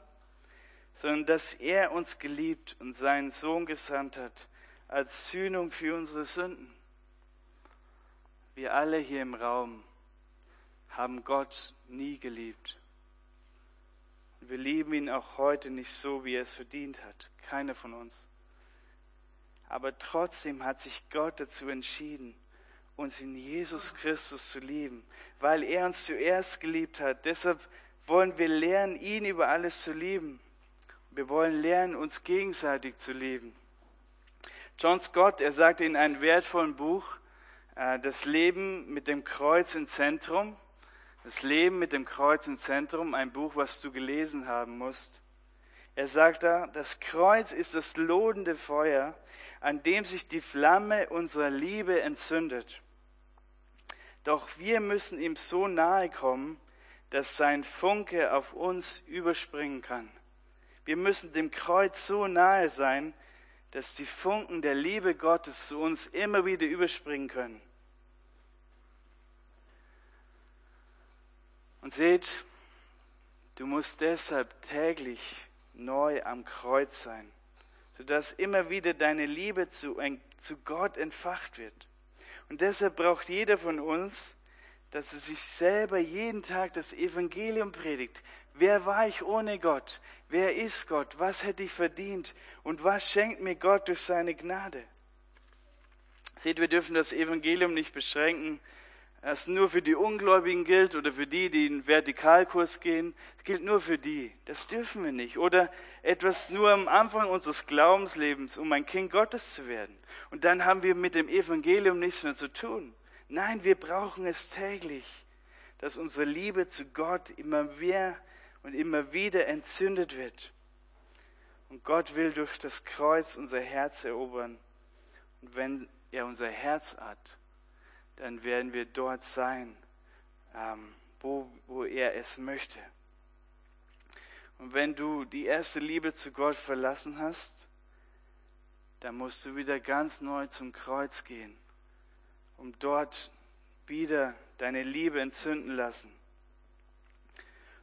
S1: sondern dass er uns geliebt und seinen Sohn gesandt hat als Sühnung für unsere Sünden. Wir alle hier im Raum haben Gott nie geliebt. Wir lieben ihn auch heute nicht so, wie er es verdient hat. Keiner von uns. Aber trotzdem hat sich Gott dazu entschieden, uns in Jesus Christus zu lieben, weil er uns zuerst geliebt hat. Deshalb wollen wir lernen, ihn über alles zu lieben. Wir wollen lernen, uns gegenseitig zu lieben. John Scott, er sagte in einem wertvollen Buch, äh, das Leben mit dem Kreuz im Zentrum, das Leben mit dem Kreuz im Zentrum, ein Buch, was du gelesen haben musst. Er sagt da, das Kreuz ist das lodende Feuer, an dem sich die Flamme unserer Liebe entzündet. Doch wir müssen ihm so nahe kommen, dass sein Funke auf uns überspringen kann. Wir müssen dem Kreuz so nahe sein, dass die Funken der Liebe Gottes zu uns immer wieder überspringen können. Und seht, du musst deshalb täglich neu am Kreuz sein sodass immer wieder deine Liebe zu, zu Gott entfacht wird. Und deshalb braucht jeder von uns, dass er sich selber jeden Tag das Evangelium predigt. Wer war ich ohne Gott? Wer ist Gott? Was hätte ich verdient? Und was schenkt mir Gott durch seine Gnade? Seht, wir dürfen das Evangelium nicht beschränken das nur für die Ungläubigen gilt oder für die, die in Vertikalkurs gehen. Es gilt nur für die. Das dürfen wir nicht. Oder etwas nur am Anfang unseres Glaubenslebens, um ein Kind Gottes zu werden. Und dann haben wir mit dem Evangelium nichts mehr zu tun. Nein, wir brauchen es täglich, dass unsere Liebe zu Gott immer mehr und immer wieder entzündet wird. Und Gott will durch das Kreuz unser Herz erobern. Und wenn er unser Herz hat, dann werden wir dort sein, ähm, wo, wo er es möchte. Und wenn du die erste Liebe zu Gott verlassen hast, dann musst du wieder ganz neu zum Kreuz gehen, um dort wieder deine Liebe entzünden lassen.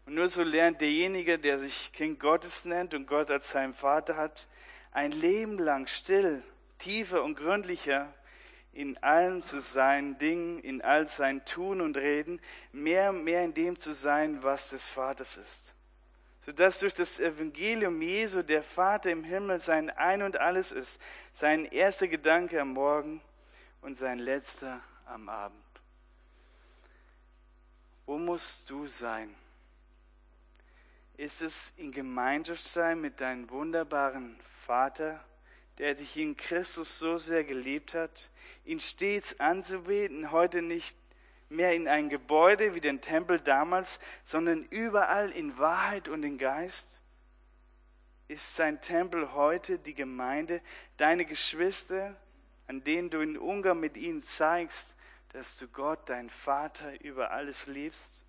S1: Und nur so lernt derjenige, der sich Kind Gottes nennt und Gott als seinen Vater hat, ein Leben lang still, tiefer und gründlicher in allem zu sein Dingen, in all sein Tun und Reden, mehr und mehr in dem zu sein, was des Vaters ist. Sodass durch das Evangelium Jesu der Vater im Himmel sein Ein und Alles ist, sein erster Gedanke am Morgen und sein letzter am Abend. Wo musst du sein? Ist es in Gemeinschaft sein mit deinem wunderbaren Vater, der dich in Christus so sehr geliebt hat, ihn stets anzubeten, heute nicht mehr in ein Gebäude wie den Tempel damals, sondern überall in Wahrheit und in Geist? Ist sein Tempel heute die Gemeinde, deine Geschwister, an denen du in Ungarn mit ihnen zeigst, dass du Gott, dein Vater, über alles liebst?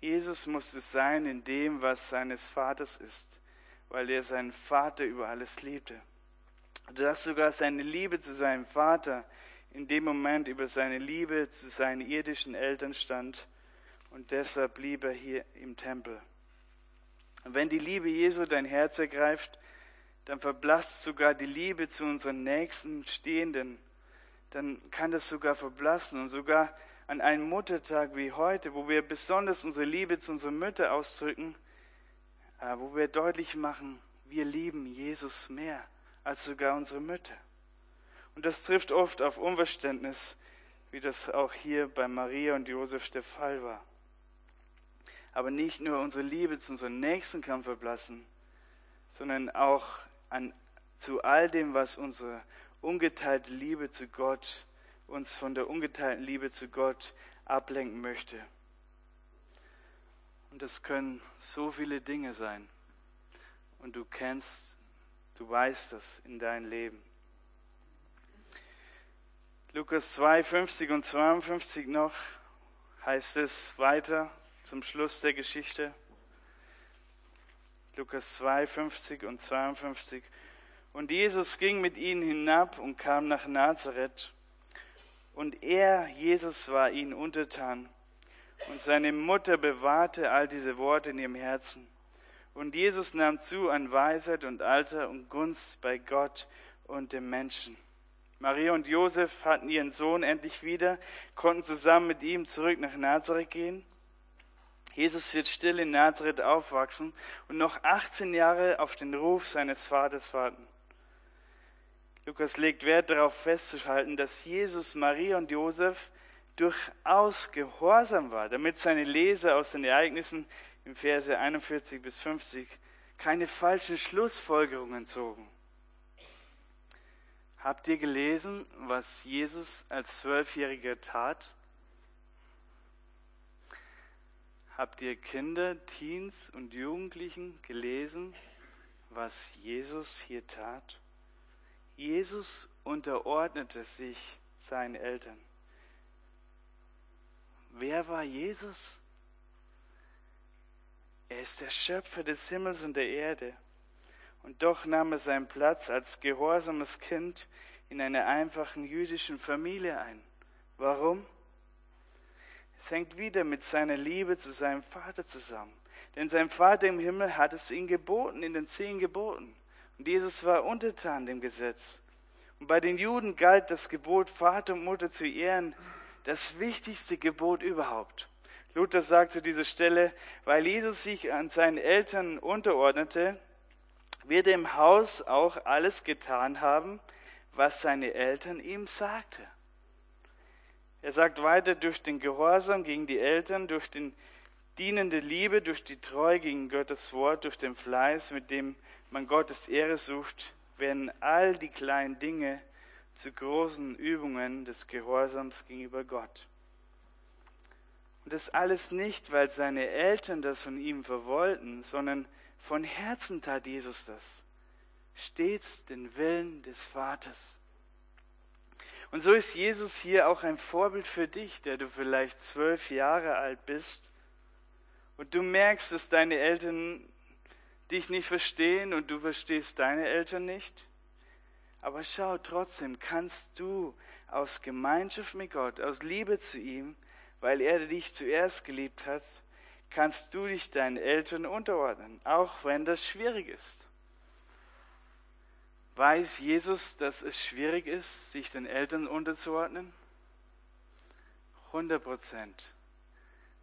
S1: Jesus muss es sein in dem, was seines Vaters ist weil er seinen Vater über alles liebte. Dass sogar seine Liebe zu seinem Vater in dem Moment über seine Liebe zu seinen irdischen Eltern stand und deshalb blieb er hier im Tempel. Und wenn die Liebe Jesu dein Herz ergreift, dann verblasst sogar die Liebe zu unseren nächsten Stehenden. Dann kann das sogar verblassen und sogar an einem Muttertag wie heute, wo wir besonders unsere Liebe zu unseren Müttern ausdrücken, äh, wo wir deutlich machen, wir lieben Jesus mehr als sogar unsere Mütter. Und das trifft oft auf Unverständnis, wie das auch hier bei Maria und Josef der Fall war. Aber nicht nur unsere Liebe zu unseren Nächsten kann verblassen, sondern auch an, zu all dem, was unsere ungeteilte Liebe zu Gott uns von der ungeteilten Liebe zu Gott ablenken möchte. Und es können so viele Dinge sein. Und du kennst, du weißt das in deinem Leben. Lukas 2, 50 und 52 noch heißt es weiter zum Schluss der Geschichte. Lukas 2, 50 und 52. Und Jesus ging mit ihnen hinab und kam nach Nazareth. Und er, Jesus, war ihnen untertan. Und seine Mutter bewahrte all diese Worte in ihrem Herzen. Und Jesus nahm zu an Weisheit und Alter und Gunst bei Gott und dem Menschen. Maria und Josef hatten ihren Sohn endlich wieder, konnten zusammen mit ihm zurück nach Nazareth gehen. Jesus wird still in Nazareth aufwachsen und noch 18 Jahre auf den Ruf seines Vaters warten. Lukas legt Wert darauf festzuhalten, dass Jesus, Maria und Josef durchaus gehorsam war, damit seine Leser aus den Ereignissen im Verse 41 bis 50 keine falschen Schlussfolgerungen zogen. Habt ihr gelesen, was Jesus als Zwölfjähriger tat? Habt ihr Kinder, Teens und Jugendlichen gelesen, was Jesus hier tat? Jesus unterordnete sich seinen Eltern. Wer war Jesus? Er ist der Schöpfer des Himmels und der Erde. Und doch nahm er seinen Platz als gehorsames Kind in einer einfachen jüdischen Familie ein. Warum? Es hängt wieder mit seiner Liebe zu seinem Vater zusammen. Denn sein Vater im Himmel hat es ihm geboten in den zehn Geboten. Und Jesus war untertan dem Gesetz. Und bei den Juden galt das Gebot, Vater und Mutter zu ehren, das wichtigste Gebot überhaupt. Luther sagt zu dieser Stelle, weil Jesus sich an seinen Eltern unterordnete, wird er im Haus auch alles getan haben, was seine Eltern ihm sagte. Er sagt weiter, durch den Gehorsam gegen die Eltern, durch die dienende Liebe, durch die Treue gegen Gottes Wort, durch den Fleiß, mit dem man Gottes Ehre sucht, werden all die kleinen Dinge zu großen Übungen des Gehorsams gegenüber Gott. Und das alles nicht, weil seine Eltern das von ihm verwollten, sondern von Herzen tat Jesus das. Stets den Willen des Vaters. Und so ist Jesus hier auch ein Vorbild für dich, der du vielleicht zwölf Jahre alt bist und du merkst, dass deine Eltern dich nicht verstehen und du verstehst deine Eltern nicht. Aber schau, trotzdem kannst du aus Gemeinschaft mit Gott, aus Liebe zu ihm, weil er dich zuerst geliebt hat, kannst du dich deinen Eltern unterordnen, auch wenn das schwierig ist. Weiß Jesus, dass es schwierig ist, sich den Eltern unterzuordnen? 100 Prozent.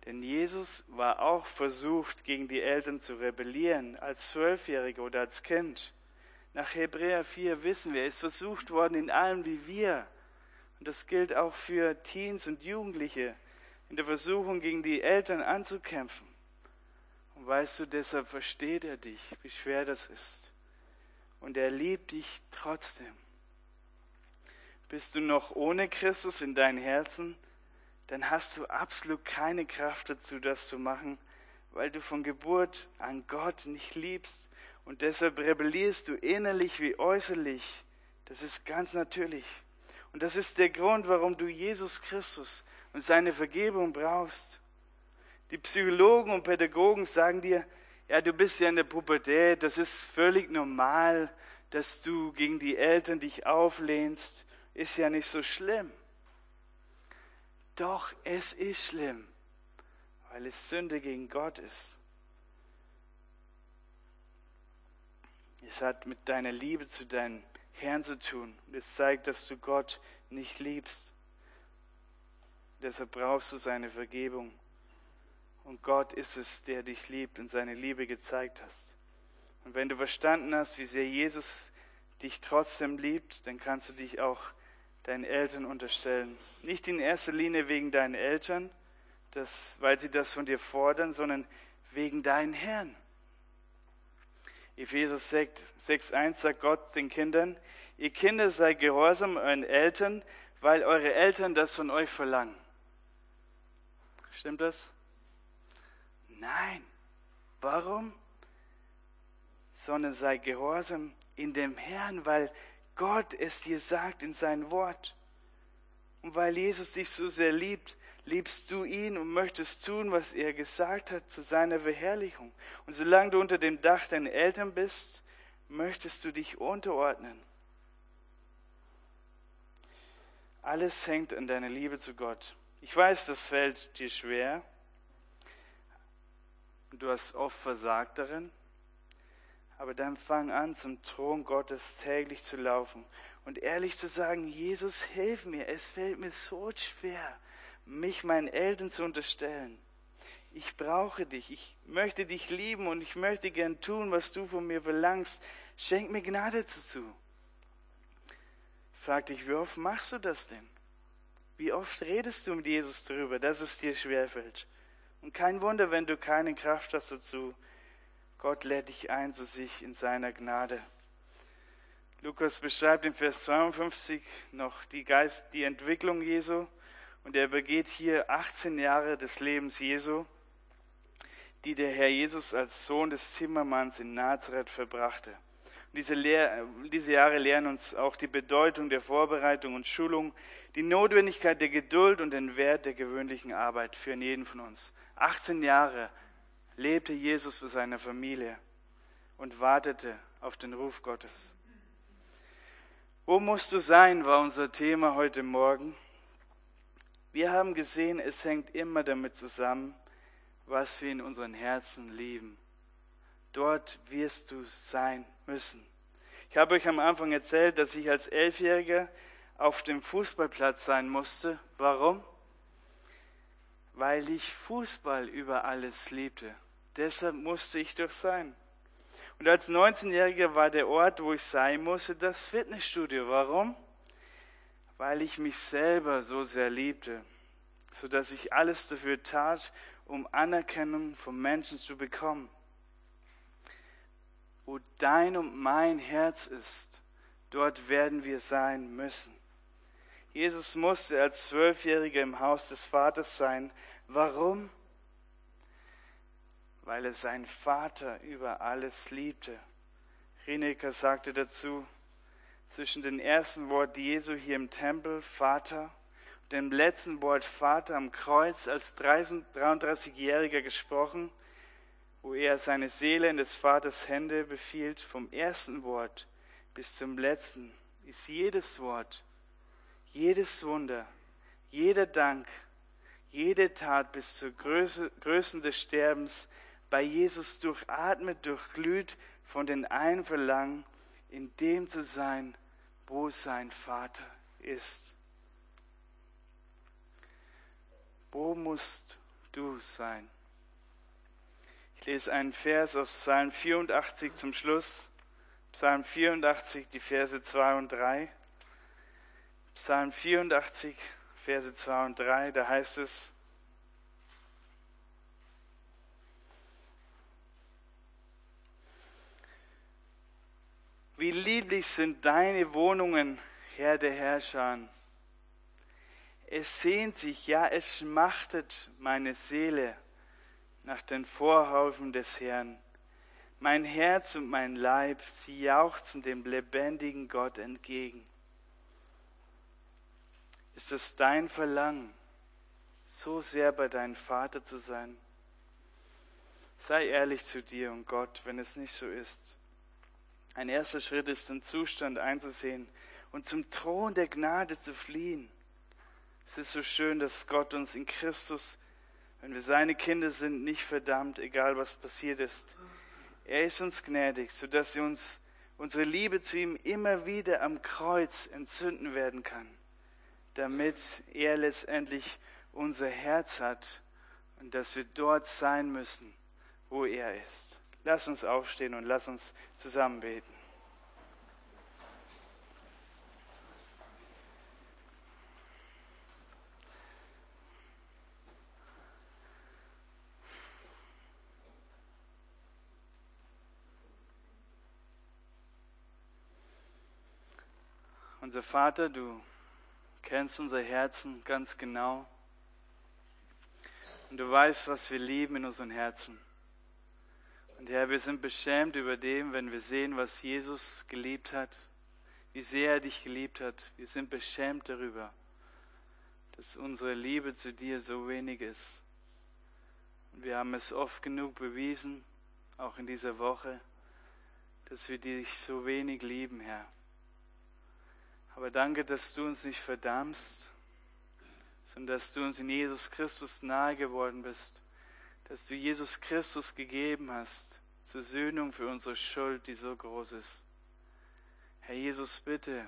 S1: Denn Jesus war auch versucht, gegen die Eltern zu rebellieren, als Zwölfjähriger oder als Kind. Nach Hebräer 4 wissen wir, er ist versucht worden in allem wie wir. Und das gilt auch für Teens und Jugendliche, in der Versuchung gegen die Eltern anzukämpfen. Und weißt du, deshalb versteht er dich, wie schwer das ist und er liebt dich trotzdem. Bist du noch ohne Christus in deinem Herzen, dann hast du absolut keine Kraft dazu, das zu machen, weil du von Geburt an Gott nicht liebst und deshalb rebellierst du innerlich wie äußerlich. Das ist ganz natürlich. Und das ist der Grund, warum du Jesus Christus und seine Vergebung brauchst. Die Psychologen und Pädagogen sagen dir, ja, du bist ja in der Pubertät, das ist völlig normal, dass du gegen die Eltern dich auflehnst, ist ja nicht so schlimm. Doch es ist schlimm, weil es Sünde gegen Gott ist. Es hat mit deiner Liebe zu deinem Herrn zu tun. Es zeigt, dass du Gott nicht liebst. Deshalb brauchst du seine Vergebung. Und Gott ist es, der dich liebt und seine Liebe gezeigt hast. Und wenn du verstanden hast, wie sehr Jesus dich trotzdem liebt, dann kannst du dich auch deinen Eltern unterstellen. Nicht in erster Linie wegen deinen Eltern, das, weil sie das von dir fordern, sondern wegen deinen Herrn. Epheser 6,1 sagt Gott den Kindern, ihr Kinder seid gehorsam euren Eltern, weil eure Eltern das von euch verlangen. Stimmt das? Nein. Warum? Sondern sei gehorsam in dem Herrn, weil Gott es dir sagt in sein Wort. Und weil Jesus dich so sehr liebt, liebst du ihn und möchtest tun, was er gesagt hat zu seiner Verherrlichung. Und solange du unter dem Dach deiner Eltern bist, möchtest du dich unterordnen. Alles hängt an deiner Liebe zu Gott. Ich weiß, das fällt dir schwer. Du hast oft versagt darin. Aber dann fang an, zum Thron Gottes täglich zu laufen und ehrlich zu sagen, Jesus, hilf mir, es fällt mir so schwer, mich meinen Eltern zu unterstellen. Ich brauche dich, ich möchte dich lieben und ich möchte gern tun, was du von mir verlangst. Schenk mir Gnade dazu. Frag dich, wie oft machst du das denn? Wie oft redest du mit Jesus darüber, dass es dir schwerfällt? Und kein Wunder, wenn du keine Kraft hast dazu. Gott lädt dich ein zu sich in seiner Gnade. Lukas beschreibt in Vers 52 noch die Geist, die Entwicklung Jesu und er begeht hier 18 Jahre des Lebens Jesu, die der Herr Jesus als Sohn des Zimmermanns in Nazareth verbrachte. Diese, Lehr diese Jahre lehren uns auch die Bedeutung der Vorbereitung und Schulung, die Notwendigkeit der Geduld und den Wert der gewöhnlichen Arbeit für jeden von uns. 18 Jahre lebte Jesus für seine Familie und wartete auf den Ruf Gottes. Wo musst du sein, war unser Thema heute Morgen. Wir haben gesehen, es hängt immer damit zusammen, was wir in unseren Herzen lieben. Dort wirst du sein müssen. Ich habe euch am Anfang erzählt, dass ich als Elfjähriger auf dem Fußballplatz sein musste. Warum? Weil ich Fußball über alles liebte. Deshalb musste ich doch sein. Und als 19-Jähriger war der Ort, wo ich sein musste, das Fitnessstudio. Warum? Weil ich mich selber so sehr liebte. sodass ich alles dafür tat, um Anerkennung vom Menschen zu bekommen. Wo dein und mein Herz ist, dort werden wir sein müssen. Jesus musste als Zwölfjähriger im Haus des Vaters sein. Warum? Weil er seinen Vater über alles liebte. Rineker sagte dazu, zwischen dem ersten Wort Jesu hier im Tempel, Vater, und dem letzten Wort Vater am Kreuz als 33-Jähriger gesprochen, wo er seine Seele in des Vaters Hände befiehlt, vom ersten Wort bis zum letzten, ist jedes Wort jedes Wunder, jeder Dank, jede Tat bis zur Größe, Größen des Sterbens bei Jesus durchatmet, durchglüht von den einen Verlangen, in dem zu sein, wo sein Vater ist. Wo musst du sein? Ich lese einen Vers aus Psalm 84 zum Schluss. Psalm 84, die Verse 2 und 3. Psalm 84, Verse 2 und 3, da heißt es, Wie lieblich sind deine Wohnungen, Herr der Herrscher. Es sehnt sich, ja, es schmachtet meine Seele nach den Vorhaufen des Herrn. Mein Herz und mein Leib, sie jauchzen dem lebendigen Gott entgegen. Ist es dein Verlangen, so sehr bei deinem Vater zu sein? Sei ehrlich zu dir und Gott, wenn es nicht so ist. Ein erster Schritt ist, den Zustand einzusehen und zum Thron der Gnade zu fliehen. Es ist so schön, dass Gott uns in Christus, wenn wir seine Kinder sind, nicht verdammt, egal was passiert ist. Er ist uns gnädig, sodass er uns unsere Liebe zu ihm immer wieder am Kreuz entzünden werden kann damit er letztendlich unser Herz hat und dass wir dort sein müssen, wo er ist. Lass uns aufstehen und lass uns zusammen beten. Unser Vater, du kennst unser Herzen ganz genau. Und du weißt, was wir lieben in unseren Herzen. Und Herr, wir sind beschämt über dem, wenn wir sehen, was Jesus geliebt hat, wie sehr er dich geliebt hat. Wir sind beschämt darüber, dass unsere Liebe zu dir so wenig ist. Und wir haben es oft genug bewiesen, auch in dieser Woche, dass wir dich so wenig lieben, Herr. Aber danke, dass du uns nicht verdammst, sondern dass du uns in Jesus Christus nahe geworden bist, dass du Jesus Christus gegeben hast zur Söhnung für unsere Schuld, die so groß ist. Herr Jesus, bitte,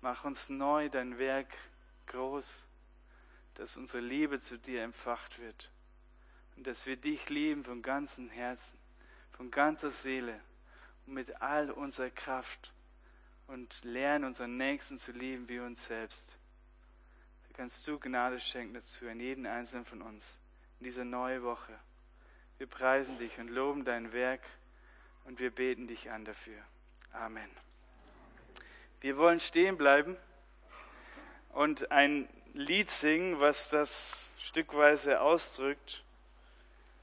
S1: mach uns neu dein Werk groß, dass unsere Liebe zu dir empfacht wird und dass wir dich lieben von ganzem Herzen, von ganzer Seele und mit all unserer Kraft und lernen, unseren Nächsten zu lieben wie uns selbst. Da kannst du Gnade schenken dazu an jeden einzelnen von uns in dieser neuen Woche. Wir preisen dich und loben dein Werk und wir beten dich an dafür. Amen. Wir wollen stehen bleiben und ein Lied singen, was das stückweise ausdrückt.